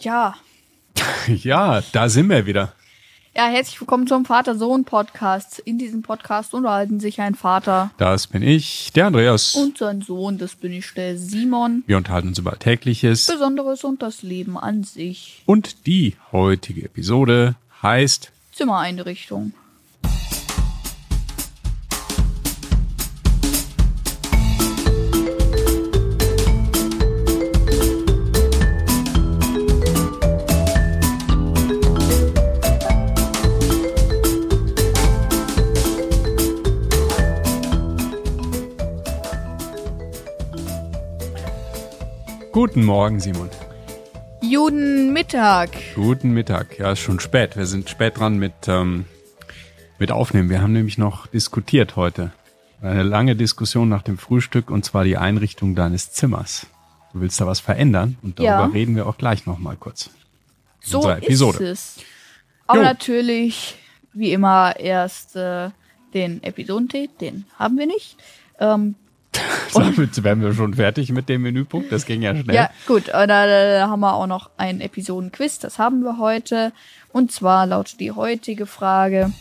Ja. Ja, da sind wir wieder. Ja, herzlich willkommen zum Vater-Sohn-Podcast. In diesem Podcast unterhalten sich ein Vater Das bin ich, der Andreas. und sein Sohn, das bin ich, der Simon. wir unterhalten uns über Alltägliches. Besonderes und das Leben an sich. Und die heutige Episode heißt Zimmereinrichtung. Guten Morgen, Simon. Juden Mittag. Guten Mittag. Ja, ist schon spät. Wir sind spät dran mit, ähm, mit Aufnehmen. Wir haben nämlich noch diskutiert heute. Eine lange Diskussion nach dem Frühstück und zwar die Einrichtung deines Zimmers. Du willst da was verändern und darüber Ja. reden wir auch gleich nochmal kurz. So Episode. ist es. Aber Jo. natürlich, wie immer, erst äh, den Episodentee, den haben wir nicht. Ähm, Damit wären wir schon fertig mit dem Menüpunkt. Das ging ja schnell. Ja, gut, äh, da, da haben wir auch noch ein Episodenquiz, das haben wir heute. Und zwar lautet die heutige Frage,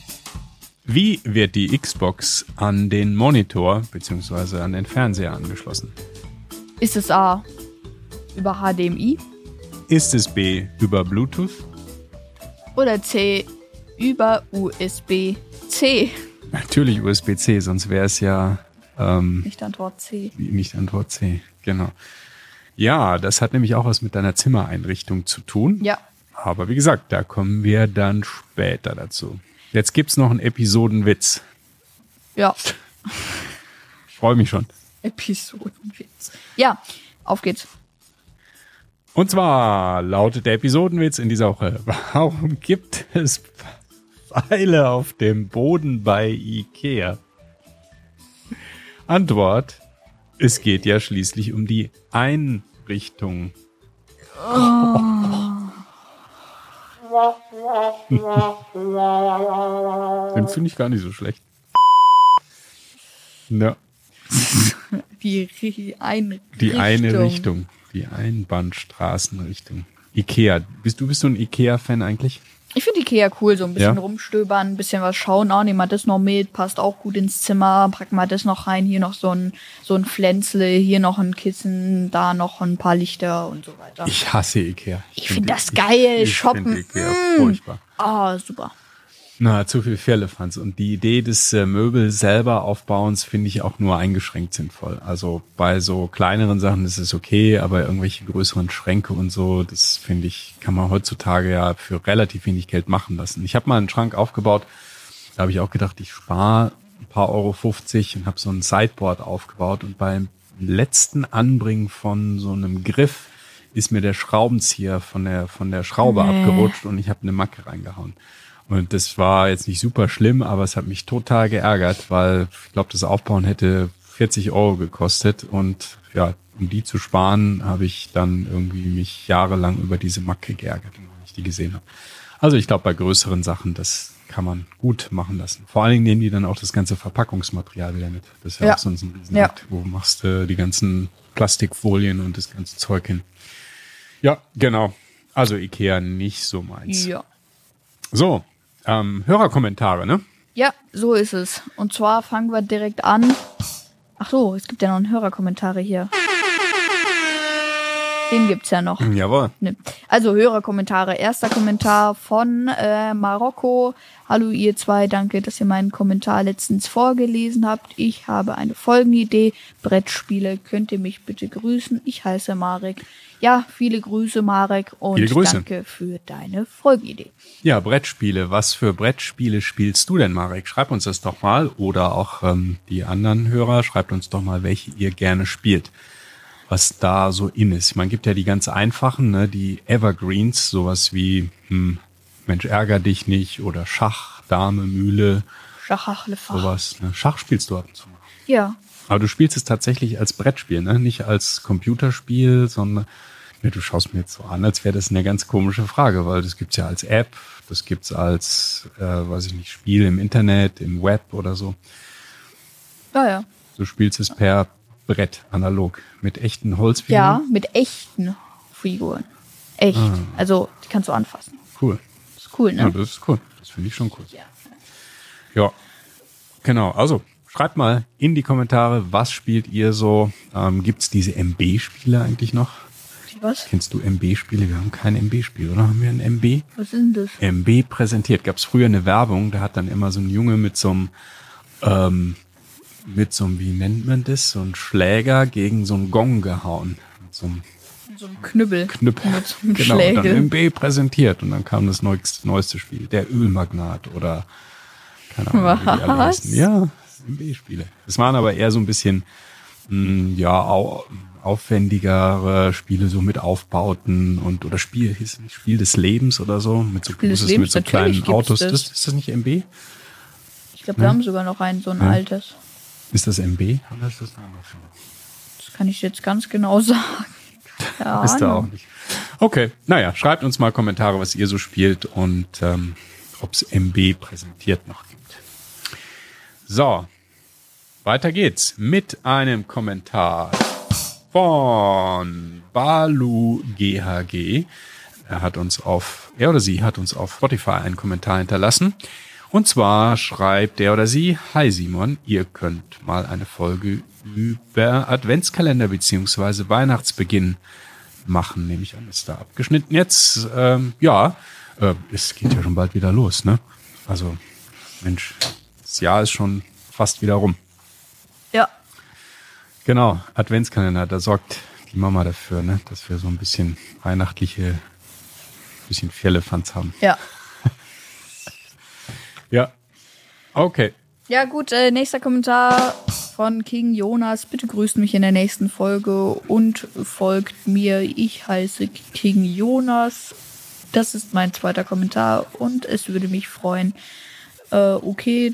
Wie wird die Xbox an den Monitor bzw. an den Fernseher angeschlossen? ist es A über HDMI Ist es B über Bluetooth? oder C über USB-C? Natürlich USB-C, sonst wäre es ja ähm, Nicht Antwort C. nicht Antwort C. Genau. Ja, das hat nämlich auch was mit deiner Zimmereinrichtung zu tun. Ja, Aber wie gesagt, da kommen wir dann später dazu. Jetzt gibt's noch einen Episodenwitz. ja, Ich freue mich schon. Episodenwitz. Ja, auf geht's. Und zwar lautet der Episodenwitz in dieser Woche. Warum gibt es Pfeile auf dem Boden bei Ikea? Antwort. Es geht ja schließlich um die Einrichtung. Den finde ich gar nicht so schlecht. Ja, Die Einrichtung. die eine Richtung. Die Einbahnstraßenrichtung. Ikea. Bist du bist du ein Ikea-Fan eigentlich? Ich finde Ikea cool, so ein bisschen Ja. rumstöbern, ein bisschen was schauen. Auch nehmen wir das noch mit, passt auch gut ins Zimmer. Packen wir das noch rein. Hier noch so ein, so ein Pflänzle, hier noch ein Kissen, da noch ein paar Lichter und so weiter. Ich hasse Ikea. Ich find das geil, ich, ich shoppen. Ikea Mm. furchtbar. Ah, super. Na, zu viel Firlefanz. Und die Idee des äh, Möbel selber Aufbauens finde ich auch nur eingeschränkt sinnvoll. Also bei so kleineren Sachen ist es okay, aber irgendwelche größeren Schränke und so, das finde ich, kann man heutzutage ja für relativ wenig Geld machen lassen. Ich habe mal einen Schrank aufgebaut, da habe ich auch gedacht, ich spare ein paar Euro 50 und habe so ein Sideboard aufgebaut und beim letzten Anbringen von so einem Griff ist mir der Schraubenzieher von der von der Schraube Nee. abgerutscht und ich habe eine Macke reingehauen. Und das war jetzt nicht super schlimm, aber es hat mich total geärgert, weil ich glaube, das Aufbauen hätte 40 Euro gekostet und ja, um die zu sparen, habe ich dann irgendwie mich jahrelang über diese Macke geärgert, wenn ich die gesehen habe. Also ich glaube, bei größeren Sachen, das kann man gut machen lassen. Vor allen Dingen nehmen die dann auch das ganze Verpackungsmaterial wieder mit. Das ist ja, Ja. auch sonst ein Riesen Ja. Wo machst du die ganzen Plastikfolien und das ganze Zeug hin? Ja, genau. Also Ikea nicht so meins. Ja. So, ähm, Hörerkommentare, ne? Ja, so ist es. Und zwar fangen wir direkt an. Ach so, es gibt ja noch einen Hörerkommentare hier. Den gibt's ja noch. Jawohl. Ne. Also Hörerkommentare. Erster Kommentar von äh, Marokko. Hallo ihr zwei, danke, dass ihr meinen Kommentar letztens vorgelesen habt. Ich habe eine Folgenidee. Brettspiele, könnt ihr mich bitte grüßen? Ich heiße Marek. Ja, viele Grüße, Marek, und Grüße. danke für deine Folgenidee. Ja, Brettspiele. Was für Brettspiele spielst du denn, Marek? Schreib uns das doch mal. Oder auch ähm, die anderen Hörer, schreibt uns doch mal, welche ihr gerne spielt. Was da so in ist. Man gibt ja die ganz einfachen, ne, die Evergreens, sowas wie hm, Mensch, ärger dich nicht oder Schach, Dame, Mühle, Schachachlefach. sowas. Ne? Schach spielst du ab und zu. Ja, Aber du spielst es tatsächlich als Brettspiel, ne? Nicht als Computerspiel, sondern ja, du schaust mir jetzt so an, als wäre das eine ganz komische Frage, weil das gibt's ja als App, das gibt's als, äh, weiß ich nicht, Spiel im Internet, im Web oder so. ja, ja. Du spielst es per Brett, analog, mit echten Holzfiguren. Ja, mit echten Figuren. Echt. Also, die kannst du anfassen. Cool. Ist cool, ne? Ja, das ist cool. Das finde ich schon cool. Ja. Genau. Also, schreibt mal in die Kommentare, was spielt ihr so? Ähm, Gibt es diese MB-Spiele eigentlich noch? Was? Kennst du MB-Spiele? Wir haben kein MB-Spiel, oder? Haben wir ein MB? Was ist denn das? MB präsentiert. Gab es früher eine Werbung, da hat dann immer so ein Junge mit so einem, ähm, mit so einem, wie nennt man das, so ein Schläger gegen so einen Gong gehauen. Mit so einem So ein Knüppel. Knüppel. Mit einem genau, und dann Schlägel. MB präsentiert und dann kam das neueste, neueste Spiel, der Ölmagnat oder keine Ahnung, wie die alle Was? heißen. Ja, MB-Spiele. Es waren aber eher so ein bisschen, mh, ja, au, aufwendigere Spiele, so mit Aufbauten und oder Spiel, hieß Spiel des Lebens oder so, mit so, Spiel des großes- Lebens, mit so kleinen Autos. das. Das, ist das nicht MB? Ich glaube, wir haben sogar noch ein, so ein altes. Ist das MB? Ist das eine andere Firma? Das kann ich jetzt ganz genau sagen. Ja, Wisst ihr auch nicht. Okay, naja, schreibt uns mal Kommentare, was ihr so spielt und ähm, ob es MB präsentiert noch gibt. So, weiter geht's mit einem Kommentar von Balu GHG. Er hat uns auf, er oder sie hat uns auf Spotify einen Kommentar hinterlassen. Und zwar schreibt der oder sie, Hi Simon, ihr könnt mal eine Folge über Adventskalender beziehungsweise Weihnachtsbeginn machen, nehme ich an. Ist da abgeschnitten jetzt? Ähm, ja, äh, es geht ja schon bald wieder los, ne? Also, Mensch, das Jahr ist schon fast wieder rum. Ja, Genau, Adventskalender, da sorgt die Mama dafür, ne, dass wir so ein bisschen weihnachtliche, bisschen Firlefanz haben. ja. Ja. Okay. Ja, gut, äh, nächster Kommentar von King Jonas. Bitte grüßt mich in der nächsten Folge und folgt mir. Ich heiße King Jonas. Das ist mein zweiter Kommentar und es würde mich freuen, äh, okay,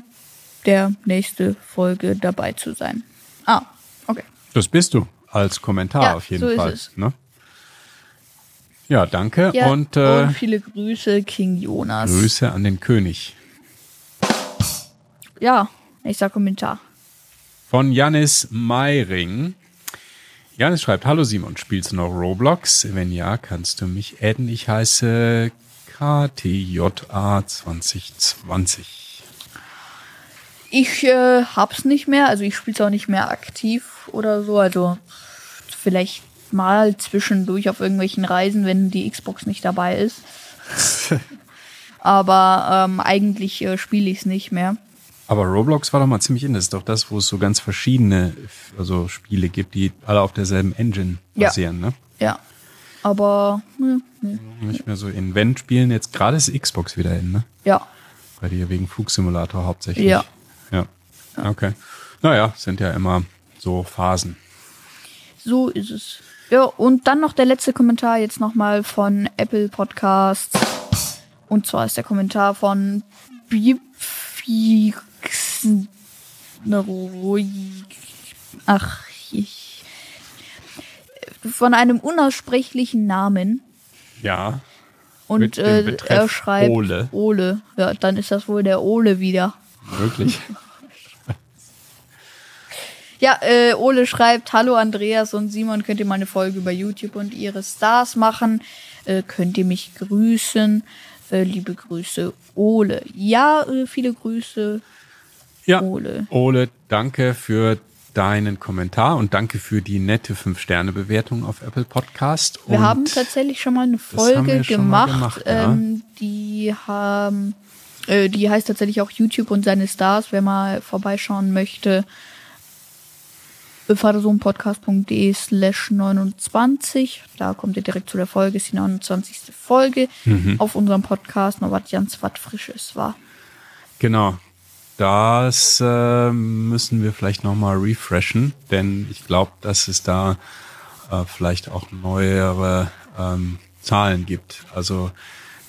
der nächste Folge dabei zu sein. Ah, okay. Das bist du als Kommentar Ja, auf jeden so ist Fall. es. Ne? Ja, danke Ja, und, äh, und viele Grüße, King Jonas. Grüße an den König. Ja, nächster Kommentar. Von Janis Meiring. Janis schreibt, Hallo Simon, spielst du noch Roblox? Wenn ja, kannst du mich adden. Ich heiße KTJA2020. Ich äh, hab's nicht mehr, also ich spiel's auch nicht mehr aktiv oder so. Also vielleicht mal zwischendurch auf irgendwelchen Reisen, wenn die Xbox nicht dabei ist. Aber ähm, eigentlich äh, spiele ich's nicht mehr. Aber Roblox war doch mal ziemlich in. Das ist doch das, wo es so ganz verschiedene also Spiele gibt, die alle auf derselben Engine Ja. basieren, ne? Ja. Aber hm, hm, Nicht mehr so in Wenn spielen. Jetzt gerade ist Xbox wieder in, ne? ja. Bei dir wegen Flugsimulator hauptsächlich. Ja. Ja. Okay. Naja, sind ja immer so Phasen. So ist es. Ja, und dann noch der letzte Kommentar jetzt nochmal von Apple Podcasts. Und zwar ist der Kommentar von Bifix. Ach, ich. Von einem unaussprechlichen Namen. Ja. Und äh, er schreibt Ole. Ole. Ja, dann ist das wohl der Ole wieder. Wirklich. Ja, äh, Ole schreibt, hallo Andreas und Simon, könnt ihr mal eine Folge über YouTube und ihre Stars machen? Äh, könnt ihr mich grüßen? Äh, liebe Grüße, Ole. Ja, äh, viele Grüße. Ja. Ole. Ole, danke für deinen Kommentar und danke für die nette 5-Sterne-Bewertung auf Apple Podcast. Wir und haben tatsächlich schon mal eine Folge gemacht. gemacht, ja. ähm, die haben, äh, die heißt tatsächlich auch YouTube und seine Stars, wer mal vorbeischauen möchte. vatersohnpodcast.de slash 29. Da kommt ihr direkt zu der Folge, ist die 29. Folge Mhm. auf unserem Podcast, noch was ganz was Frisches war. Genau. Das äh, müssen wir vielleicht nochmal refreshen, denn ich glaube, dass es da äh, vielleicht auch neuere ähm, Zahlen gibt. Also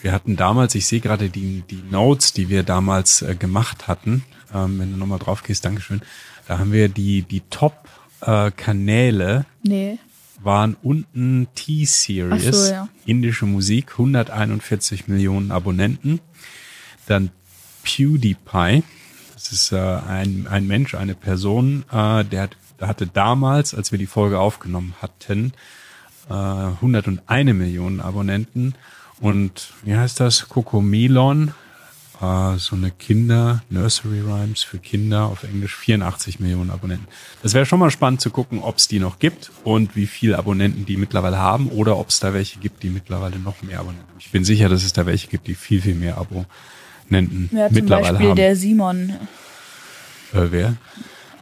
wir hatten damals, ich sehe gerade die, die Notes, die wir damals äh, gemacht hatten, ähm, wenn du nochmal drauf gehst, Dankeschön, da haben wir die, die Top-Kanäle Nee. waren unten T-Series, so, ja. indische Musik, 141 Millionen Abonnenten. Dann PewDiePie, das ist äh, ein, ein Mensch, eine Person, äh, der, hat, hatte damals, als wir die Folge aufgenommen hatten, äh, 101 Millionen Abonnenten. Und wie heißt das? Cocomelon, äh, so eine Kinder, Nursery Rhymes für Kinder auf Englisch, 84 Millionen Abonnenten. Das wäre schon mal spannend zu gucken, ob es die noch gibt und wie viele Abonnenten die mittlerweile haben oder ob es da welche gibt, die mittlerweile noch mehr Abonnenten haben. Ich bin sicher, dass es da welche gibt, die viel, viel mehr Abonnenten Ja, zum mittlerweile Beispiel haben. der Simon. Äh, wer?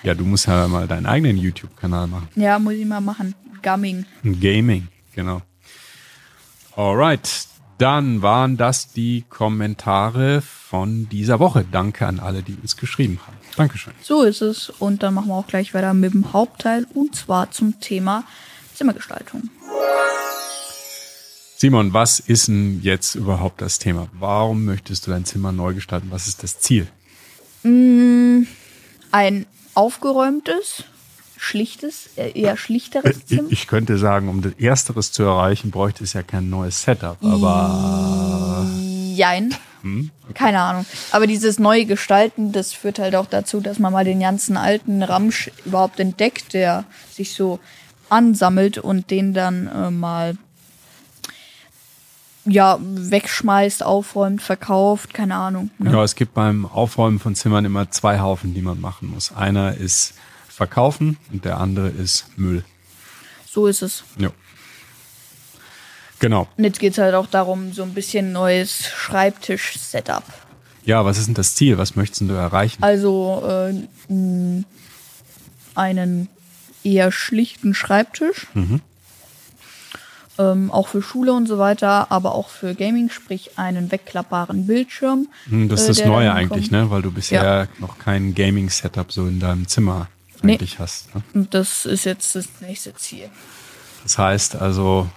Ja, du musst ja mal deinen eigenen YouTube-Kanal machen. Ja, muss ich mal machen. Gumming. Gaming, genau. Alright, dann waren das die Kommentare von dieser Woche. Danke an alle, die uns geschrieben haben. Dankeschön. So ist es. Und dann machen wir auch gleich weiter mit dem Hauptteil und zwar zum Thema Zimmergestaltung. Simon, was ist denn jetzt überhaupt das Thema? Warum möchtest du dein Zimmer neu gestalten? Was ist das Ziel? Ein aufgeräumtes, schlichtes, äh, eher schlichteres Zimmer. Ich könnte sagen, um das Ersteres zu erreichen, bräuchte es ja kein neues Setup, aber Jein. Keine Ahnung. Aber dieses neue Gestalten, das führt halt auch dazu, dass man mal den ganzen alten Ramsch überhaupt entdeckt, der sich so ansammelt und den dann äh, mal ja wegschmeißt, aufräumt, verkauft, keine Ahnung. Ne? Ja, es gibt beim Aufräumen von Zimmern immer zwei Haufen, die man machen muss. Einer ist verkaufen und der andere ist Müll. So ist es. Ja. Genau. Und jetzt geht's halt auch darum, so ein bisschen neues Schreibtisch-Setup. Ja, was ist denn das Ziel? Was möchtest du erreichen? Also äh, einen eher schlichten Schreibtisch. Ähm, auch für Schule und so weiter, aber auch für Gaming, sprich einen wegklappbaren Bildschirm. Hm, Das ist äh, das Neue eigentlich, kommt. ne? Weil du bisher noch kein Gaming-Setup so in deinem Zimmer Nee. eigentlich hast. Ne? Das ist jetzt das nächste Ziel. Das heißt also,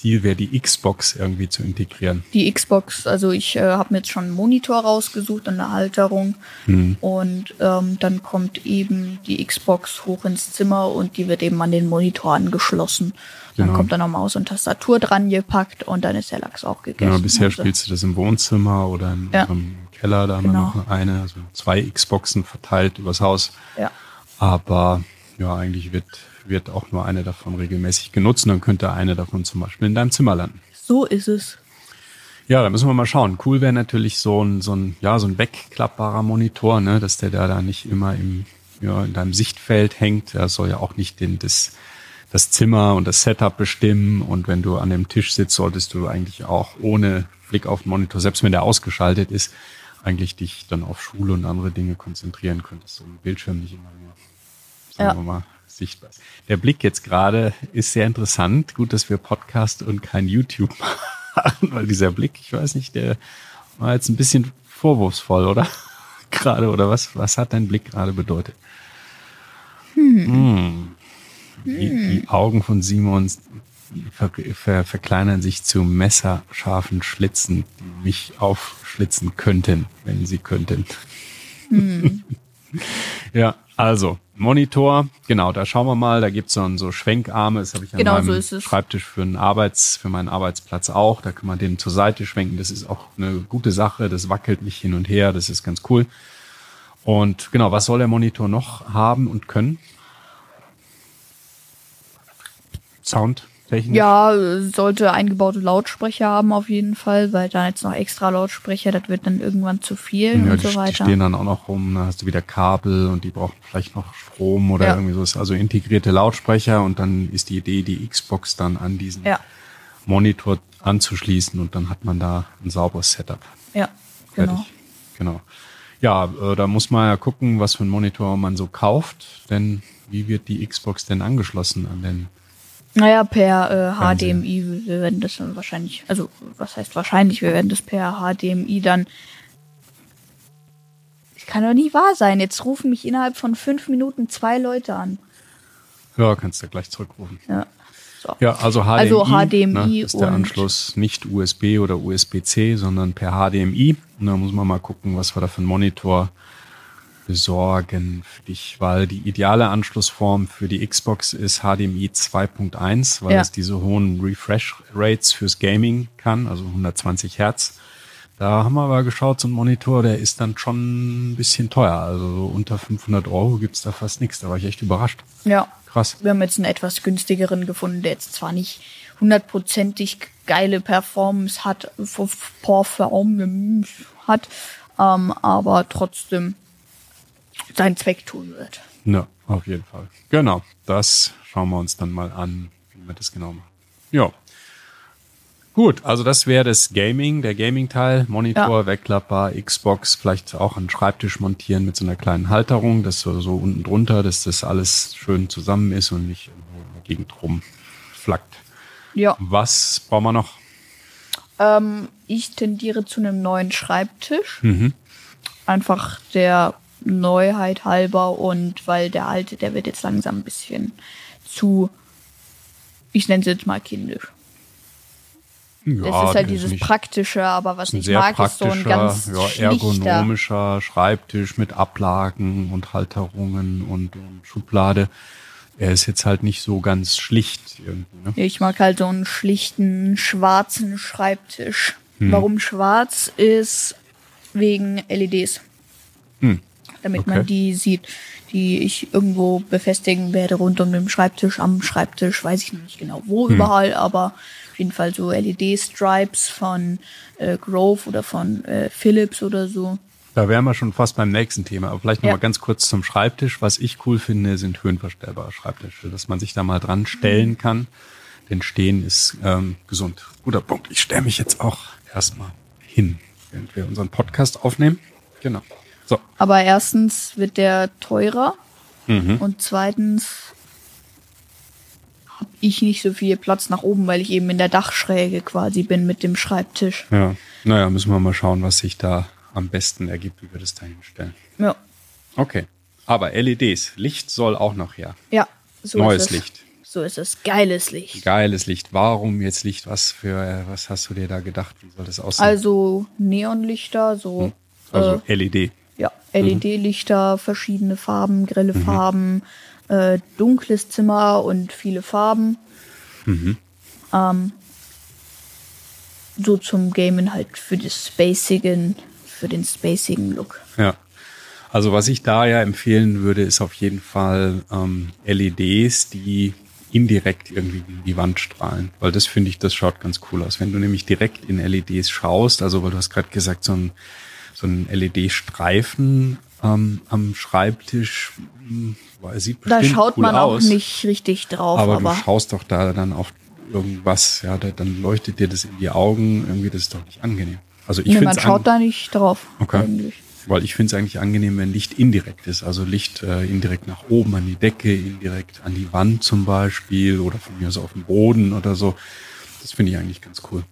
Ziel wäre die Xbox irgendwie zu integrieren. Die Xbox, also ich äh, habe mir jetzt schon einen Monitor rausgesucht und eine Halterung. Hm. Und ähm, dann kommt eben die Xbox hoch ins Zimmer und die wird eben an den Monitor angeschlossen. Dann Genau. kommt dann noch Maus und Tastatur dran gepackt und dann ist der Lachs auch gegessen. Ja, bisher Also, spielst du das im Wohnzimmer oder im, Ja. im Keller, da haben Genau. wir noch eine, also zwei Xboxen verteilt übers Haus. Ja. Aber ja, eigentlich wird, wird auch nur eine davon regelmäßig genutzt und dann könnte eine davon zum Beispiel in deinem Zimmer landen. So ist es. Ja, da müssen wir mal schauen. Cool wäre natürlich so ein, so ein, ja, so ein wegklappbarer Monitor, ne, dass der da, da nicht immer im, ja, in deinem Sichtfeld hängt. Der soll ja auch nicht den, das, das Zimmer und das Setup bestimmen. Und wenn du an dem Tisch sitzt, solltest du eigentlich auch ohne Blick auf den Monitor, selbst wenn der ausgeschaltet ist, eigentlich dich dann auf Schule und andere Dinge konzentrieren könntest. So ein Bildschirm nicht immer nur, sagen Ja. wir mal, sichtbar ist. Der Blick jetzt gerade ist sehr interessant. Gut, dass wir Podcast und kein YouTube machen, weil dieser Blick, ich weiß nicht, der war jetzt ein bisschen vorwurfsvoll, oder? gerade, oder was? Was hat dein Blick gerade bedeutet? Hm. Die, die Augen von Simon ver, ver, verkleinern sich zu messerscharfen Schlitzen, die mich aufschlitzen könnten, wenn sie könnten. ja, also Monitor, genau, da schauen wir mal, da gibt's so, so Schwenkarme, das habe ich an Genau, meinem so. Schreibtisch für einen Arbeits, für meinen Arbeitsplatz auch. Da kann man den zur Seite schwenken. Das ist auch eine gute Sache. Das wackelt nicht hin und her. Das ist ganz cool. Und genau, was soll der Monitor noch haben und können? Soundtechnisch? Ja, sollte eingebaute Lautsprecher haben auf jeden Fall, weil da jetzt noch extra Lautsprecher, das wird dann irgendwann zu viel Ja, und die, so die weiter. stehen dann auch noch rum, da hast du wieder Kabel und die brauchen vielleicht noch Strom oder Ja. irgendwie so. Ist Also integrierte Lautsprecher und dann ist die Idee, die Xbox dann an diesen Ja, Monitor anzuschließen und dann hat man da ein sauberes Setup. ja, genau. Fertig. Genau. Ja, äh, da muss man ja gucken, was für einen Monitor man so kauft, denn wie wird die Xbox denn angeschlossen an den Naja, per äh. HDMI, wir werden das dann wahrscheinlich, also was heißt wahrscheinlich, wir werden das per HDMI dann. Das kann doch nicht wahr sein. Jetzt rufen mich innerhalb von fünf Minuten zwei Leute an. Ja, kannst du gleich zurückrufen. Ja. So. Ja, also HDMI, Also HDMI ne, ist der Anschluss nicht USB oder USB-C, sondern per HDMI. Und da muss man mal gucken, was wir da für einen Monitor besorgen für dich, weil die ideale Anschlussform für die Xbox ist HDMI 2.1, weil Ja. es diese hohen Refresh Rates fürs Gaming kann, also 120 Hertz. Da haben wir aber geschaut, so ein Monitor, der ist dann schon ein bisschen teuer. Also so unter 500 Euro gibt's da fast nichts. Da war ich echt überrascht. Ja. Krass. Wir haben jetzt einen etwas günstigeren gefunden, der jetzt zwar nicht hundertprozentig geile Performance hat, Performance hat, ähm, aber trotzdem seinen Zweck tun wird. Ja, auf jeden Fall. Genau, das schauen wir uns dann mal an, wie wir das genau machen. Ja. Gut, also das wäre das Gaming, der Gaming-Teil. Monitor, Ja. Wegklapper, Xbox, vielleicht auch einen Schreibtisch montieren mit so einer kleinen Halterung, das so, so unten drunter, dass das alles schön zusammen ist und nicht irgendwo in der Gegend rumflackt. Ja. Was brauchen wir noch? Ähm, ich tendiere zu einem neuen Schreibtisch. Mhm. Einfach der Neuheit halber und weil der alte, der wird jetzt langsam ein bisschen zu, ich nenne es jetzt mal kindisch. Ja, Das ist halt dieses nicht- Praktische, aber was ich mag, ist so ein ganz ja, ergonomischer Schreibtisch mit Ablagen und Halterungen und, und Schublade. Er ist jetzt halt nicht so ganz schlicht irgendwie. Ne? Ich mag halt so einen schlichten, schwarzen Schreibtisch. Hm. Warum schwarz ist? Wegen LEDs. Hm. Damit Okay. man die sieht, die ich irgendwo befestigen werde rund um den Schreibtisch, am Schreibtisch, weiß ich noch nicht genau wo Hm. überall, aber auf jeden Fall so LED-Stripes von äh, Grove oder von äh, Philips oder so. Da wären wir schon fast beim nächsten Thema. Aber vielleicht noch Ja. mal ganz kurz zum Schreibtisch. Was ich cool finde, sind höhenverstellbare Schreibtische, dass man sich da mal dran stellen kann. Denn stehen ist ähm, gesund. Guter Punkt. Ich stelle mich jetzt auch erstmal hin, während wir unseren Podcast aufnehmen. Genau. So. Aber erstens wird der teurer Mhm. und zweitens habe ich nicht so viel Platz nach oben, weil ich eben in der Dachschräge quasi bin mit dem Schreibtisch. Ja. Naja, müssen wir mal schauen, was sich da am besten ergibt, wie wir das da hinstellen. Ja, Okay. Aber LEDs, Licht soll auch noch her. ja so Neues ist es. Licht. So ist es. Geiles Licht. Geiles Licht. Warum jetzt Licht? Was für, was hast du dir da gedacht? Wie soll das aussehen? Also Neonlichter, so also äh, LED. Ja, LED-Lichter, verschiedene Farben, grelle Mhm. Farben, äh, dunkles Zimmer und viele Farben. Mhm. Ähm, so zum Gamen halt für das Spacigen, für den spacigen Look. Ja. Also was ich da ja empfehlen würde, ist auf jeden Fall ähm, LEDs, die indirekt irgendwie in die Wand strahlen. Weil das finde ich, das schaut ganz cool aus. Wenn du nämlich direkt in LEDs schaust, also weil du hast gerade gesagt, so ein, so ein LED-Streifen ähm, am Schreibtisch, hm, weil sieht Da schaut cool man auch aus. nicht richtig drauf, aber, aber, du schaust doch da dann auf irgendwas, ja, da, dann leuchtet dir das in die Augen, irgendwie das ist doch nicht angenehm. Also ich nee, man schaut da nicht drauf Okay. eigentlich. Weil ich finde es eigentlich angenehm, wenn Licht indirekt ist. Also Licht äh, indirekt nach oben an die Decke, indirekt an die Wand zum Beispiel oder von mir aus auf dem Boden oder so. Das finde ich eigentlich ganz cool.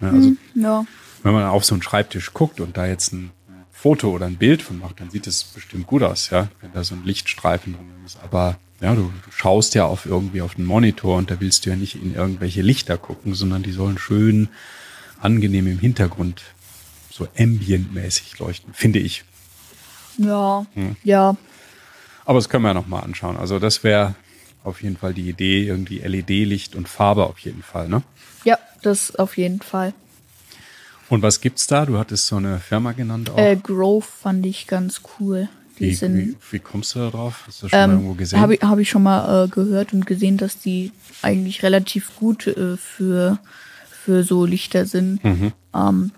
Ja, also Ja. Wenn man auf so einen Schreibtisch guckt und da jetzt ein Foto oder ein Bild von macht, dann sieht es bestimmt gut aus, ja, wenn da so ein Lichtstreifen drin ist. Aber ja, du, du schaust ja auf irgendwie auf den Monitor und da willst du ja nicht in irgendwelche Lichter gucken, sondern die sollen schön angenehm im Hintergrund so ambientmäßig leuchten, finde ich. Ja. Hm. Ja. Aber das können wir ja noch mal anschauen. Also das wäre auf jeden Fall die Idee, irgendwie LED-Licht und Farbe auf jeden Fall, ne? Ja, das auf jeden Fall. Und was gibt's da? Du hattest so eine Firma genannt auch. Äh, Grove fand ich ganz cool. Die wie, sind wie, wie kommst du da drauf? Hast du schon mal irgendwo Ähm, gesehen? Habe ich, hab ich schon mal äh, gehört und gesehen, dass die eigentlich relativ gut äh, für, für so Lichter sind. Mhm. Ähm,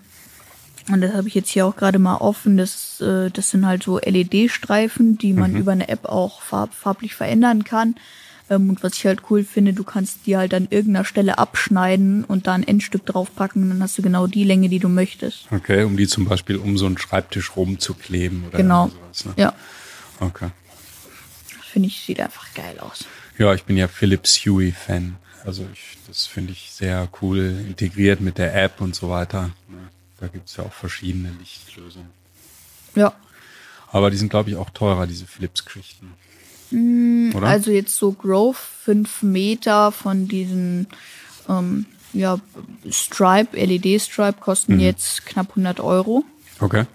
und das habe ich jetzt hier auch gerade mal offen. Das, äh, das sind halt so LED-Streifen, die man Mhm. über eine App auch farb, farblich verändern kann. Ähm, und was ich halt cool finde, du kannst die halt an irgendeiner Stelle abschneiden und da ein Endstück draufpacken und dann hast du genau die Länge, die du möchtest. Okay, um die zum Beispiel um so einen Schreibtisch rumzukleben oder Genau. sowas. Ne? Ja, Okay. finde ich, sieht einfach geil aus. Ja, ich bin ja Philips Hue-Fan. Also ich, das finde ich sehr cool integriert mit der App und so weiter. ne? Da gibt's ja auch verschiedene Lichtlösungen. Ja. Aber die sind, glaube ich, auch teurer, diese Philips-Geschichten. Oder? Also jetzt so Grove, fünf Meter von diesen ähm, ja, Stripe, LED-Stripe kosten jetzt knapp 100 Euro. okay.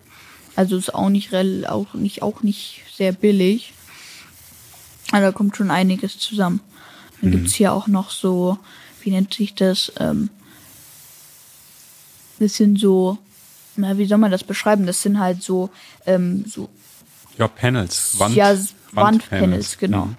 Also ist auch nicht, rel auch nicht, auch nicht sehr billig. Aber da kommt schon einiges zusammen. Dann gibt's hier auch noch so, wie nennt sich das? Ähm, das sind so, na, wie soll man das beschreiben? Das sind halt so, ähm, so Ja, Panels. Wand, ja, Wandpanels, genau. Mhm.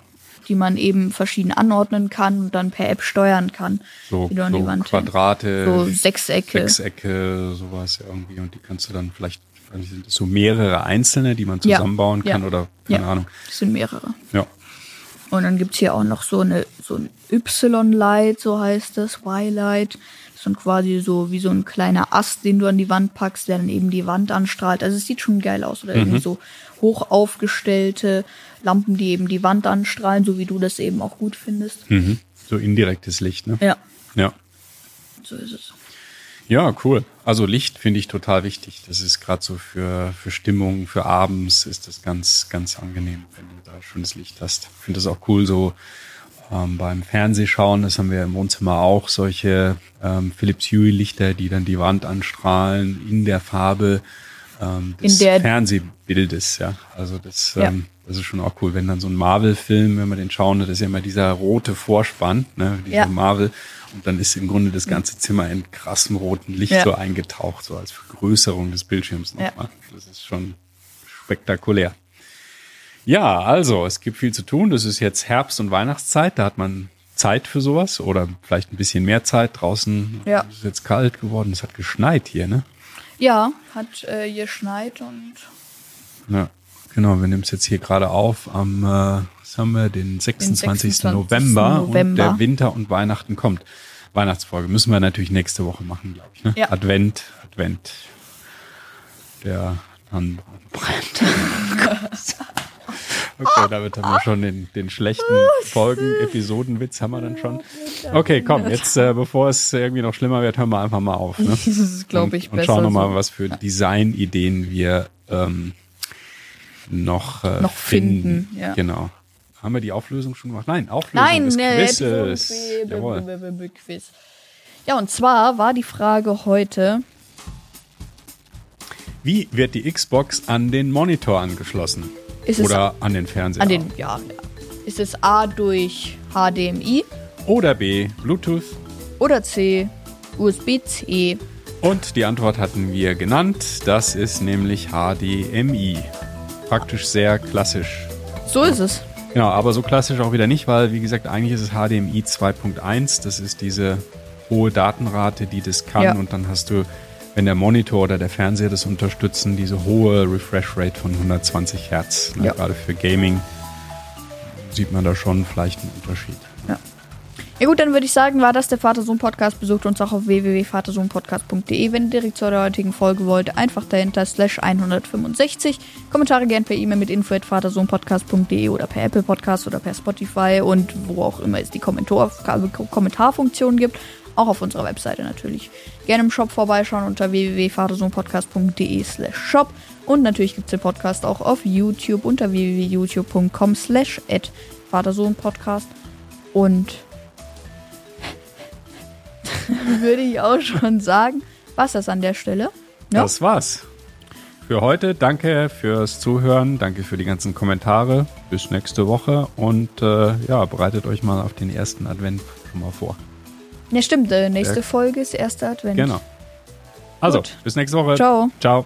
die man eben verschieden anordnen kann und dann per App steuern kann. So, so die Wand Quadrate, So Sechsecke. Sechsecke, sowas irgendwie. Und die kannst du dann vielleicht, sind das so mehrere einzelne, die man Ja, zusammenbauen kann ja, oder keine ja. Ahnung. Das sind mehrere. Ja. Und dann gibt's hier auch noch so eine so ein Y-Light, so heißt das, Y-Light. Das ist quasi so wie so ein kleiner Ast, den du an die Wand packst, der dann eben die Wand anstrahlt. Also es sieht schon geil aus. Oder Mhm. irgendwie so hoch aufgestellte Lampen, die eben die Wand anstrahlen, so wie du das eben auch gut findest. Mhm. So indirektes Licht, ne? Ja, Ja. so ist es. Ja, cool. Also Licht finde ich total wichtig. Das ist gerade so für, für Stimmung, für abends ist das ganz, ganz angenehm, wenn du da schönes Licht hast. Ich finde das auch cool, so ähm, beim Fernsehschauen, das haben wir im Wohnzimmer auch, solche ähm, Philips Hue-Lichter, die dann die Wand anstrahlen in der Farbe ähm, des In der- Fernsehbildes. Ja, also das, Ja. ähm, das ist schon auch cool, wenn dann so ein Marvel-Film, wenn man den schauen, das ist ja immer dieser rote Vorspann, ne, dieser Ja. Marvel. Und dann ist im Grunde das ganze Zimmer in krassem roten Licht Ja. so eingetaucht, so als Vergrößerung des Bildschirms nochmal. Das ist schon spektakulär. Ja, also, es gibt viel zu tun. Das ist jetzt Herbst- und Weihnachtszeit. Da hat man Zeit für sowas oder vielleicht ein bisschen mehr Zeit. Draußen Ja. ist es jetzt kalt geworden. Es hat geschneit hier, ne? Ja, hat äh, geschneit und Ja, genau. Wir nehmen es jetzt hier gerade auf am, äh, was haben wir, den 26. 26. November, und November. der Winter und Weihnachten kommt. Weihnachtsfolge müssen wir natürlich nächste Woche machen, glaube ich. Ne? Ja. Advent, Advent. Der Tannenbaum brennt. Okay, damit haben wir schon den, den schlechten Folgen, Episodenwitz haben wir dann schon. Okay, komm, jetzt, äh, bevor es irgendwie noch schlimmer wird, hören wir einfach mal auf. Ne? das ist, glaube ich, und, und schauen nochmal, so. was für Designideen wir ähm, noch, äh, Noch finden, ja. Genau. Haben wir die Auflösung schon gemacht? Nein, Auflösung Nein, des ne, Quizzes. Jawohl. Quiz. Ja, und zwar war die Frage heute, Wie wird die Xbox an den Monitor angeschlossen? Ist es Oder an den Fernseher? an den, ja, ja. ist es A durch HDMI Oder B, Bluetooth? oder C USB-C? Und die Antwort hatten wir genannt. Das ist nämlich HDMI. Praktisch sehr klassisch. So ist es. Genau, aber so klassisch auch wieder nicht, weil wie gesagt, eigentlich ist es HDMI 2.1. Das ist diese hohe Datenrate, die das kann. Ja. Und dann hast du, wenn der Monitor oder der Fernseher das unterstützen, diese hohe Refresh Rate von 120 Hertz. Ne? Ja. Gerade für Gaming sieht man da schon vielleicht einen Unterschied. Ja. Ja gut, dann würde ich sagen, war das der Vater-Sohn-Podcast. Besucht uns auch auf www.vatersohnpodcast.de. Wenn ihr direkt zu der heutigen Folge wollt, einfach dahinter slash 165. Kommentare gern per E-Mail mit info at vatersohnpodcast.de oder per Apple Podcast oder per Spotify und wo auch immer es die Kommentar Kommentarfunktion gibt. Auch auf unserer Webseite natürlich. Gerne im Shop vorbeischauen unter www.vatersohnpodcast.de slash shop. Und natürlich gibt es den Podcast auch auf YouTube unter www.youtube.com slash at Vatersohnpodcast. Und würde ich auch schon sagen, was das an der Stelle. Ja. Das war's. Für heute. Danke fürs Zuhören. Danke für die ganzen Kommentare. Bis nächste Woche. Und äh, ja, bereitet euch mal auf den ersten Advent schon mal vor. Ja, stimmt. Äh, nächste. Folge ist erster Advent. Genau. Also, Gut. bis nächste Woche. Ciao. Ciao.